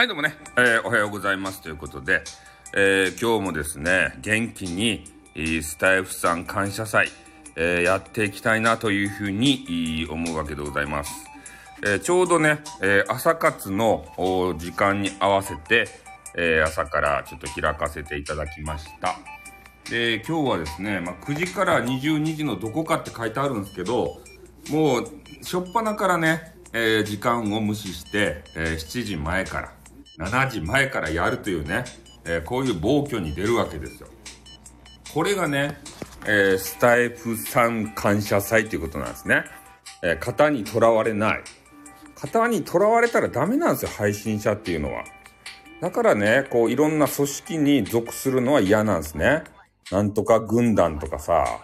はい、どうもね、えーおはようございますということで、えー今日もですね、元気に、スタイフさん感謝祭、えーやっていきたいなというふうに思うわけでございます。えちょうどね、え朝活の時間に合わせて、え朝からちょっと開かせていただきました。で、今日はですね、まあ、9時から22時のどこかって書いてあるんですけど、もう、しょっぱなからね、え時間を無視して、え7時前から、7時前からやるというね、えーこういう暴挙に出るわけですよ。これがね、えースタイフさん感謝祭ということなんですね。えー型にとらわれない。型にとらわれたらダメなんですよ、配信者っていうのは。だからね、こういろんな組織に属するのは嫌なんですね。なんとか軍団とかさ、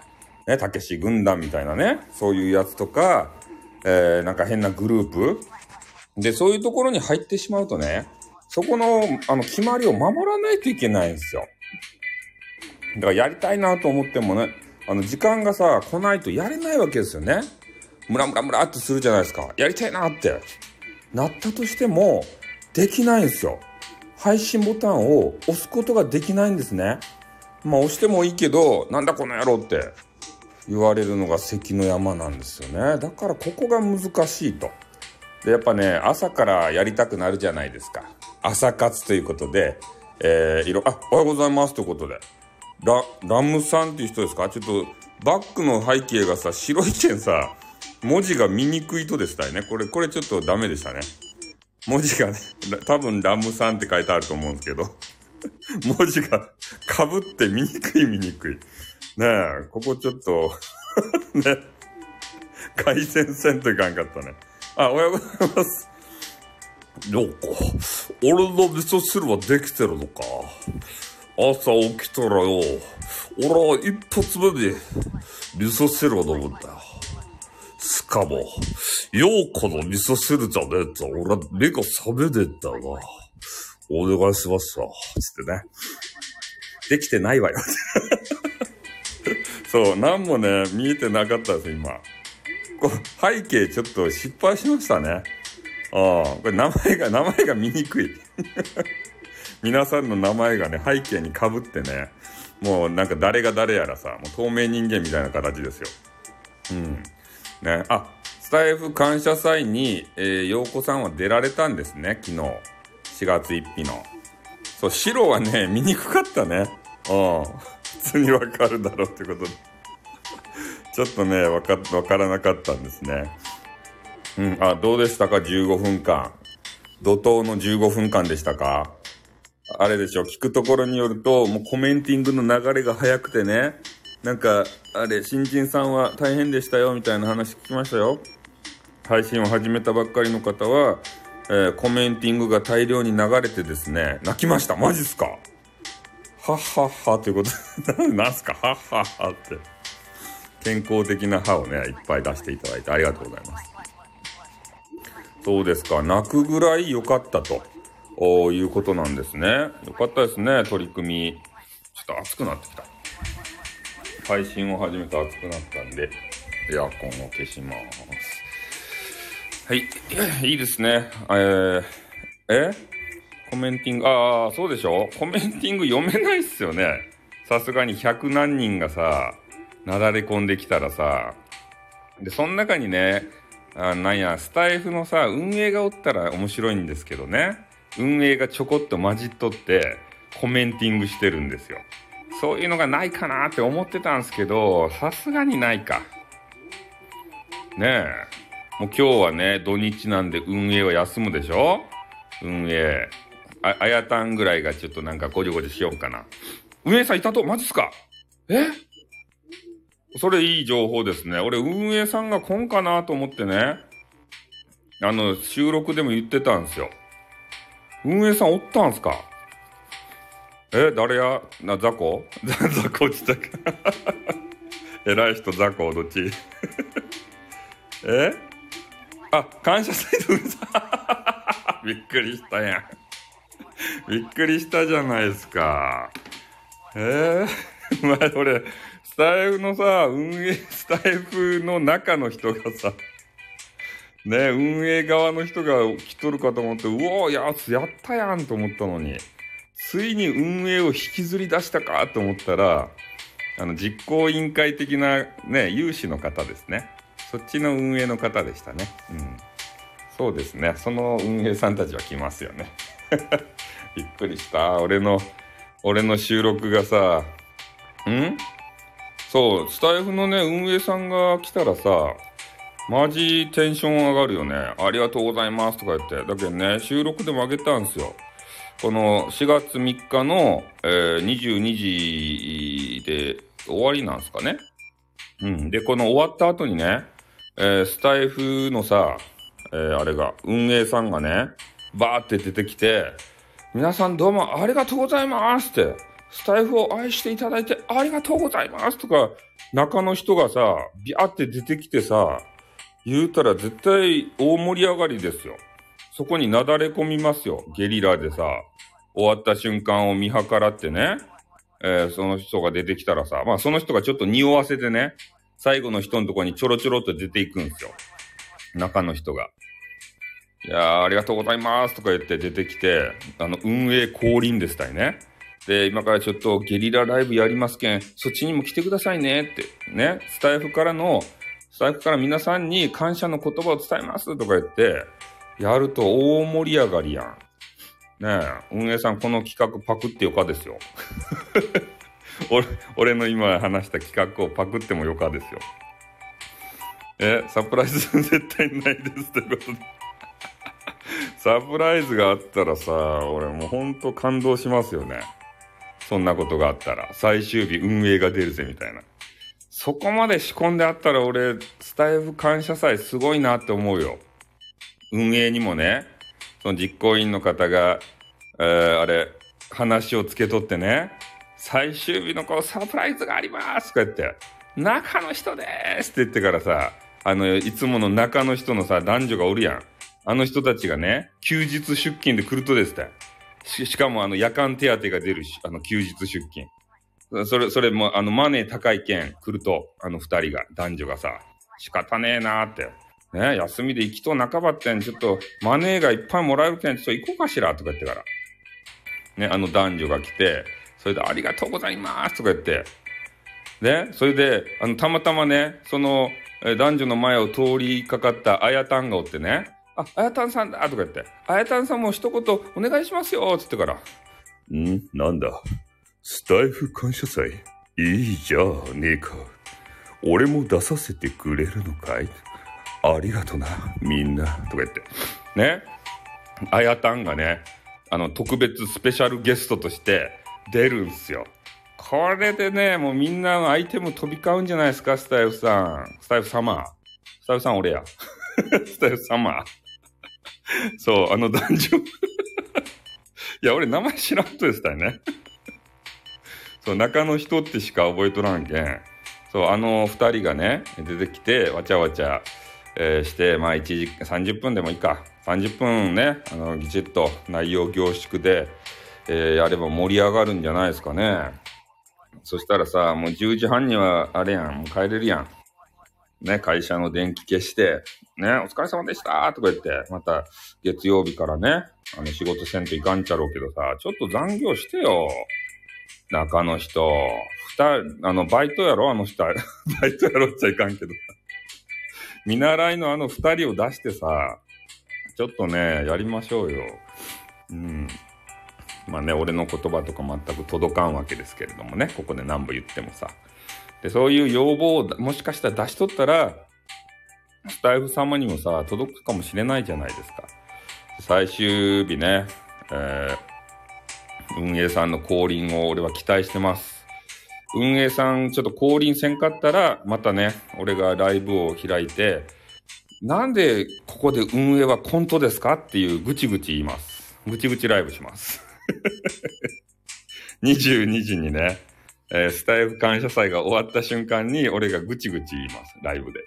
ね、たけし軍団みたいなね、そういうやつとか、えー、なんか変なグループ。で、そういうところに入ってしまうとね、そこの、あの、決まりを守らないといけないんですよ。だからやりたいなと思ってもね、あの、時間がさ、来ないとやれないわけですよね。ムラムラムラってするじゃないですか。やりたいなって。なったとしても、できないんですよ。配信ボタンを押すことができないんですね。まあ押してもいいけど、なんだこの野郎って言われるのが関の山なんですよね。だからここが難しいと。で、やっぱね、朝からやりたくなるじゃないですか。朝活ということで、えー、いろ、あ、おはようございますということで。ラ、ラムさんっていう人ですか？ちょっと、バックの背景がさ、白い剣さ、文字が見にくいとでしたよね。これ、これちょっとダメでしたね。文字がね、多分ラムさんって書いてあると思うんですけど、文字が被って見にくい見にくい。ねえ、ここちょっと、ね、改善せんといかんかったね。あ、おはようございます。ようか。俺の味噌汁はできてるのか。朝起きたらよ、俺は一発目に味噌汁を飲むんだよ。しかも、ようこの味噌汁じゃねえと、俺は目が覚めねえんだよな。お願いしますよ。つってね。できてないわよ。そう、なんもね、見えてなかったです、今。こう背景ちょっと失敗しましたね。ああ、これ名前が、名前が見にくい。皆さんの名前がね、背景に被ってね、もうなんか誰が誰やらさ、もう透明人間みたいな形ですよ。うん。ね、あ、スタイフ感謝祭に、えー、陽子さんは出られたんですね、昨日。4月1日の。そう、白はね、見にくかったね。うん。普通にわかるだろうってことで。ちょっとね、わか、わからなかったんですね。うん、あ、どうでしたか ?15 分間。怒涛の15分間でしたか？あれでしょ？聞くところによると、もうコメンティングの流れが早くてね、なんか、あれ、新人さんは大変でしたよ、みたいな話聞きましたよ。配信を始めたばっかりの方は、えーコメンティングが大量に流れてですね、泣きました。マジっすか？はっはっはということで、なんすか？はっはっはって。健康的な歯をね、いっぱい出していただいてありがとうございます。そうですか。泣くぐらい良かったということなんですね。よかったですね、取り組み。ちょっと熱くなってきた。配信を始めて熱くなったんで、エアコンを消します。はい。いいですね。えー、え？コメンティング、ああ、そうでしょ？コメンティング読めないっすよね。さすがに100何人がさ、なだれ込んできたらさ、で、その中にね、あなんや、スタイフのさ、運営がおったら面白いんですけどね。運営がちょこっと混じっとって、コメンティングしてるんですよ。そういうのがないかなって思ってたんですけど、さすがにないか。ねえ。もう今日はね、土日なんで運営は休むでしょ？運営。あ、あやたんぐらいがちょっとなんかごじょごじょしようかな。運営さんいたと、マジっすか？え？それいい情報ですね。俺運営さんが来んかなと思ってね。あの、収録でも言ってたんですよ。運営さんおったんすか？え、誰や？な、ザコザザコちったっけ 偉い人ザコどっち？え？あ、感謝祭の運営さん びっくりしたやん。びっくりしたじゃないですか。え？ー、前俺、スタイフのさ、運営、スタイフの中の人がさ、ね、運営側の人が来とるかと思って、うおー、やつやったやんと思ったのに、ついに運営を引きずり出したかと思ったら、あの、実行委員会的なね、有志の方ですね。そっちの運営の方でしたね。うん。そうですね。その運営さんたちは来ますよね。びっくりした。俺の、俺の収録がさ、ん？そう、スタイフのね、運営さんが来たらさ、マジテンション上がるよね。ありがとうございますとか言って。だけどね、収録でもあげたんですよ。この4月3日の、えー、22時で終わりなんですかね。うん。で、この終わった後にね、えー、スタイフのさ、えー、あれが、運営さんがね、バーって出てきて、皆さんどうもありがとうございますって、スタイフを愛していただいてありがとうございますとか、中の人がさ、ビャーって出てきてさ、言うたら絶対大盛り上がりですよ。そこになだれ込みますよ。ゲリラでさ、終わった瞬間を見計らってね、えー、その人が出てきたらさ、まあその人がちょっと匂わせてね、最後の人のとこにちょろちょろっと出ていくんですよ。中の人が。いやー、ありがとうございますとか言って出てきて、あの、運営降臨でしたいね。で、今からちょっとゲリラライブやりますけん、そっちにも来てくださいねって、ね、スタイフからの、スタイフから皆さんに感謝の言葉を伝えますとか言って、やると大盛り上がりやん。ねえ、運営さんこの企画パクってよかですよ。俺、俺の今話した企画をパクってもよかですよ。え、サプライズ絶対ないですということで。サプライズがあったらさ、俺もうほんと感動しますよね。そんなことがあったら。最終日運営が出るぜみたいな。そこまで仕込んであったら俺、スタイフ感謝祭すごいなって思うよ。運営にもね、その実行委員の方が、えー、あれ、話をつけとってね、最終日のこうサプライズがありますとか言って、中の人ですって言ってからさ、あの、いつもの中の人のさ、男女がおるやん。あの人たちがね、休日出勤で来るとですってし。しかもあの夜間手当が出るし、あの休日出勤。それ、それもあのマネー高い件来ると、あの二人が、男女がさ、仕方ねえなーって。ね、休みで行きと半ばってん、ちょっとマネーがいっぱいもらえるけん、ちょっと行こうかしらとか言ってから。ね、あの男女が来て、それでありがとうございますとか言って、ね、それで、あの、たまたまね、その、男女の前を通りかかったあやたんがおってね、あ、あやたんさんだとか言って、あやたんさんも一言お願いしますよっつってから、ん？なんだ？スタイフ感謝祭？いいじゃねえか。俺も出させてくれるのかい？ありがとな、みんな。とか言って。ね？あやたんがね、あの、特別スペシャルゲストとして出るんすよ。これでね、もうみんなのアイテム飛び交うんじゃないですか、スタイフさん。スタイフ様。スタイフさん俺や。スタイフ様。そう、あの男女 いや、俺名前知らんとですたよね。そう、中の人ってしか覚えとらんけん。そう、あの二人がね、出てきて、わちゃわちゃ、えー、して、まあ1時、30分でもいいか。30分ね、あの、ぎちっと内容凝縮で、えー、やれば盛り上がるんじゃないですかね。そしたらさ、もう10時半にはあれやん、もう帰れるやん。ね、会社の電気消して、ね、お疲れ様でしたとか言って、また月曜日からね、あの仕事せんといかんちゃろうけどさ、ちょっと残業してよ。中の人。二あの、バイトやろあの人。バイトやろっちゃいかんけど。見習いのあの二人を出してさ、ちょっとね、やりましょうよ。うん。まあね、俺の言葉とか全く届かんわけですけれどもね、ここで何部言ってもさ。で、そういう要望をもしかしたら出しとったら、スタイフ様にもさ、届くかもしれないじゃないですか。最終日ね、えー、運営さんの降臨を俺は期待してます。運営さんちょっと降臨せんかったら、またね、俺がライブを開いて、なんでここで運営はコントですかっていうぐちぐち言います。ぐちぐちライブします。22時にね、えー、スタイフ感謝祭が終わった瞬間に俺がぐちぐち言います。ライブで。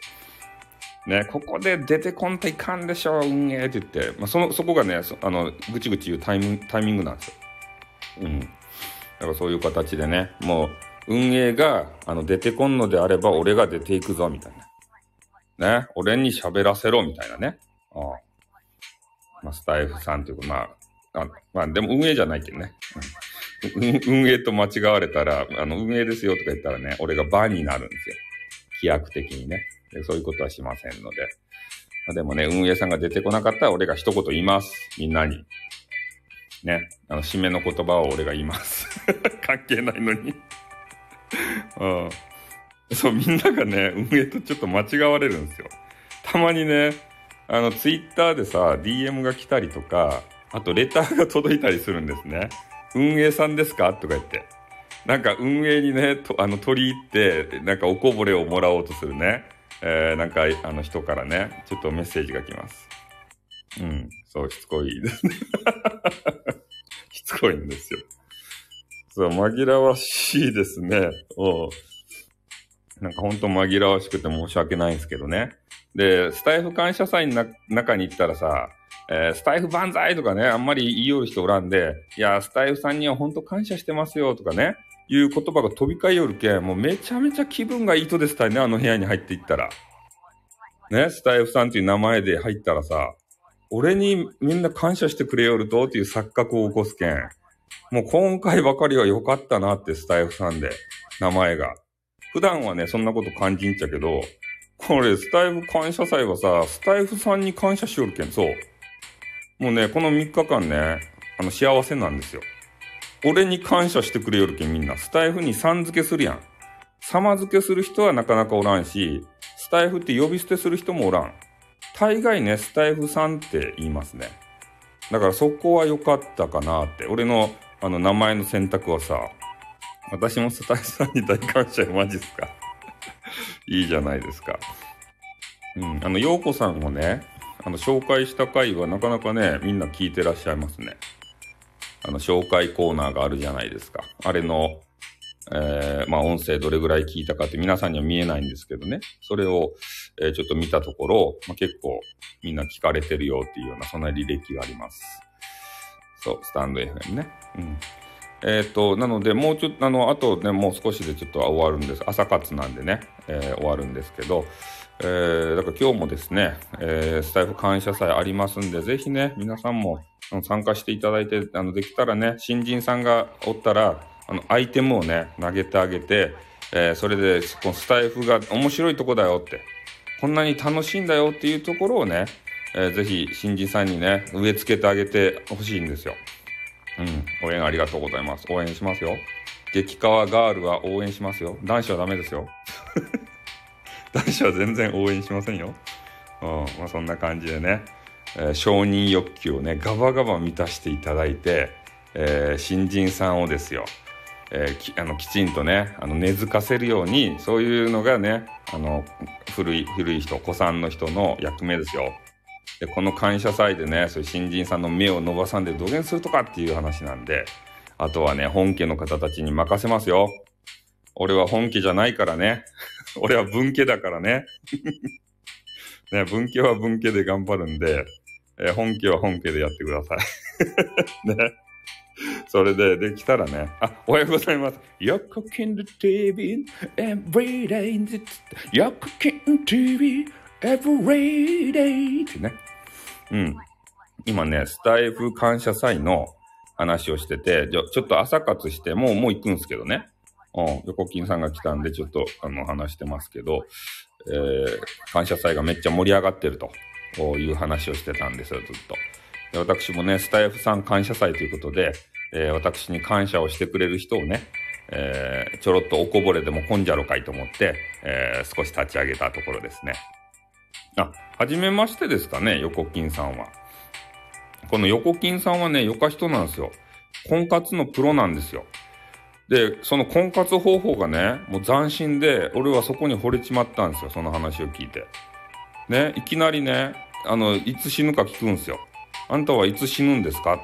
ね、ここで出てこんといかんでしょ、運営って言って、まあ、その、そこがね、あの、ぐちぐち言うタイミタイミングなんですよ。うん。だからそういう形でね、もう、運営が、あの、出てこんのであれば、俺が出ていくぞ、みたいな。ね、俺に喋らせろ、みたいなね。ああまあ、スタイフさんというか、まあ、あまあ、でも運営じゃないけどね。うん 運営と間違われたら、あの、運営ですよとか言ったらね、俺がバになるんですよ。規約的にね。でそういうことはしませんので。まあ、でもね、運営さんが出てこなかったら俺が一言言います。みんなに。ね。あの、締めの言葉を俺が言います。関係ないのに。うん。そう、みんながね、運営とちょっと間違われるんですよ。たまにね、あの、ツイッターでさ、DM が来たりとか、あとレターが届いたりするんですね。運営さんですか？とか言って。なんか運営にね、とあの取り入って、なんかおこぼれをもらおうとするね、えー、なんかあの人からね、ちょっとメッセージが来ます。うん、そう、しつこいですね。しつこいんですよ。そう、紛らわしいですね。おうなんかほんと紛らわしくて申し訳ないんですけどね。で、スタイフ感謝祭の中に行ったらさ、えースタイフ万歳とかね、あんまり言いよる人おらんで、いや、スタイフさんには本当感謝してますよとかね、いう言葉が飛び交いよるけん、もうめちゃめちゃ気分がいいとですたいね、あの部屋に入っていったら。ね、スタイフさんっていう名前で入ったらさ、俺にみんな感謝してくれよるとっていう錯覚を起こすけん、もう今回ばかりは良かったなってスタイフさんで、名前が。普段はね、そんなこと感じんちゃけど、これ、スタイフ感謝祭はさ、スタイフさんに感謝しよるけん、そう。もうね、この3日間ね、あの、幸せなんですよ。俺に感謝してくれよるけん、みんな。スタイフにさん付けするやん。様付けする人はなかなかおらんし、スタイフって呼び捨てする人もおらん。大概ね、スタイフさんって言いますね。だからそこは良かったかなって。俺の、あの、名前の選択はさ、私もスタイフさんに大感謝よ、マジっすか。いいじゃないですか。うん。あの、ようこさんもね、あの、紹介した回はなかなかね、みんな聞いてらっしゃいますね。あの、紹介コーナーがあるじゃないですか。あれの、えー、まあ、音声どれぐらい聞いたかって皆さんには見えないんですけどね。それを、えーちょっと見たところ、まあ、結構みんな聞かれてるよっていうような、そんな履歴があります。そう、スタンド FM ね。うん。えっ、と、なので、もうちょっと、あの、あとね、もう少しでちょっと終わるんです。朝活なんでね、えー終わるんですけど、えーだから今日もですね、えースタイフ感謝祭ありますんで、ぜひね、皆さんも参加していただいて、あの、できたらね、新人さんがおったら、あの、アイテムをね、投げてあげて、えーそれで、このスタイフが面白いとこだよって、こんなに楽しいんだよっていうところをね、えーぜひ新人さんにね、植え付けてあげてほしいんですよ。うん、応援ありがとうございます。応援しますよ。激川ガールは応援しますよ。男子はダメですよ。男子は全然応援しませんよ。うん、まあそんな感じでね、えー承認欲求をね、ガバガバ満たしていただいて、えー新人さんをですよ、えーきあのきちんとねあの根付かせるようにそういうのがねあの古い古い人古参の人の役目ですよ。でこの感謝祭でねそういう新人さんの目を伸ばさんで土下するとかっていう話なんであとはね本家の方たちに任せますよ。俺は本家じゃないからね。俺は文家だからね。ね文家は文家で頑張るんで、えー本家は本家でやってください。ね。それでできたらね、あ、おはようございます。よくきん the TV every day よくきん TV every day ってね。うん。今ね、スタイフ感謝祭の話をしてて、じゃちょっと朝活して、もう、もう行くんですけどね。うん、横金さんが来たんで、ちょっと、あの、話してますけど、えー、感謝祭がめっちゃ盛り上がってるという話をしてたんですよ、ずっと。で私もね、スタイフさん感謝祭ということで、えー私に感謝をしてくれる人をね、えーちょろっとおこぼれでもこんじゃろかいと思って、えー少し立ち上げたところですね。あ、はじめましてですかね、横金さんは。この横金さんはね、よか人なんですよ。婚活のプロなんですよ。で、その婚活方法がね、もう斬新で、俺はそこに惚れちまったんですよ、その話を聞いて。ね、いきなりね、あの、いつ死ぬか聞くんですよ。あんたはいつ死ぬんですかっ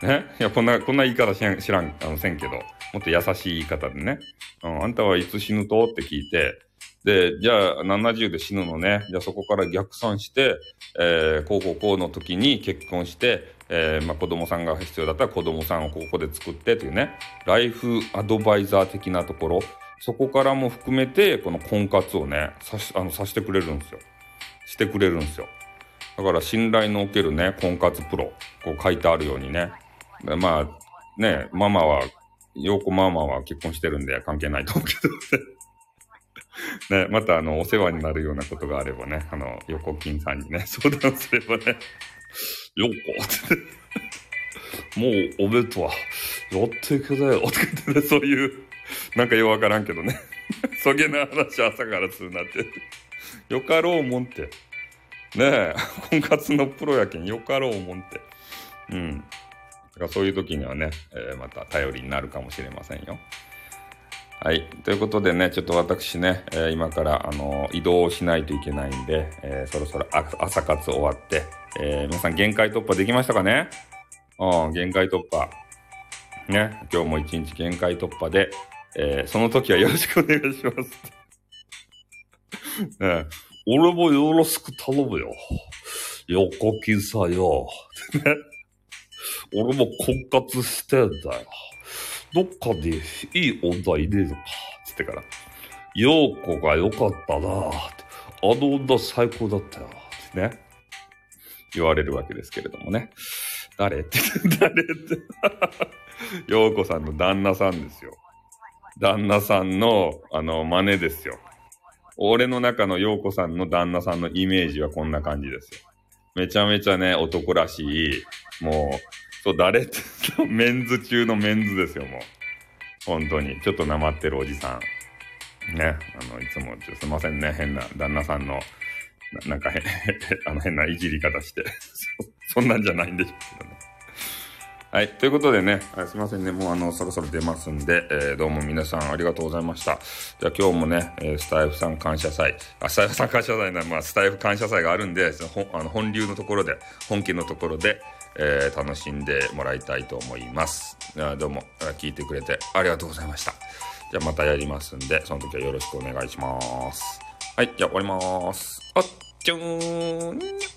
て。ね。いや、こんな、こんな言い方知らん、知らん、あの、せんけど、もっと優しい言い方でね。うん、あんたはいつ死ぬと？って聞いて、で、じゃあ70で死ぬのね。じゃあそこから逆算して、えー、こうこうこうの時に結婚して、えー、まあ子供さんが必要だったら子供さんをここで作ってというね、ライフアドバイザー的なところ、そこからも含めて、この婚活をね、さし、あの、さしてくれるんですよ。してくれるんですよ。だから信頼のおけるね、婚活プロ、こう書いてあるようにね。まあ、ね、ママは、陽子ママは結婚してるんで関係ないと思うけど ね。またあの、お世話になるようなことがあればね、あの、横金さんにね、相談すればね、陽子って、もうおべとは、やってくれよ、とか言ってね、そういう、なんかようわからんけどね。そげな話朝からするなって。よかろうもんって。ねえ、婚活のプロやけんよかろうもんって。うん。だからそういう時にはね、えー、また頼りになるかもしれませんよ。はい。ということでね、ちょっと私ね、えー、今から、あのー、移動しないといけないんで、えー、そろそろ朝活終わって、え皆さん限界突破できましたかね？うん、限界突破。ね、今日も一日限界突破で、えその時はよろしくお願いします。ね、俺もよろしく頼むよ。横金さよ。ね。俺も婚活してんだよ。どっかでいい女いねえのか。つってから。陽子が良かったなあの女最高だったよ。ってね。言われるわけですけれどもね。誰って 誰って 陽子さんの旦那さんですよ。旦那さんの、あの、真似ですよ。俺の中の陽子さんの旦那さんのイメージはこんな感じですよ。めちゃめちゃね、男らしい、もうう、そう、誰って、メンズ中のメンズですよ、もう。本当に。ちょっとなまってるおじさん。ね。あの、いつも、すいませんね、変な、旦那さんの、ななんかへ、あの変ないじり方して。そんなんじゃないんでしょうけどね。はい。ということでね、すいませんね。もうあの、そろそろ出ますんで、えー、どうも皆さんありがとうございました。じゃあ今日もね、えスタイフさん感謝祭、あ、スタイフさん感謝祭な、まあ、スタイフ感謝祭があるんで、そのほあの本流のところで、本家のところで、えー、楽しんでもらいたいと思います。どうも、聞いてくれてありがとうございました。じゃあまたやりますんで、その時はよろしくお願いします。はい、じゃあ終わります。あっ、ちょーん。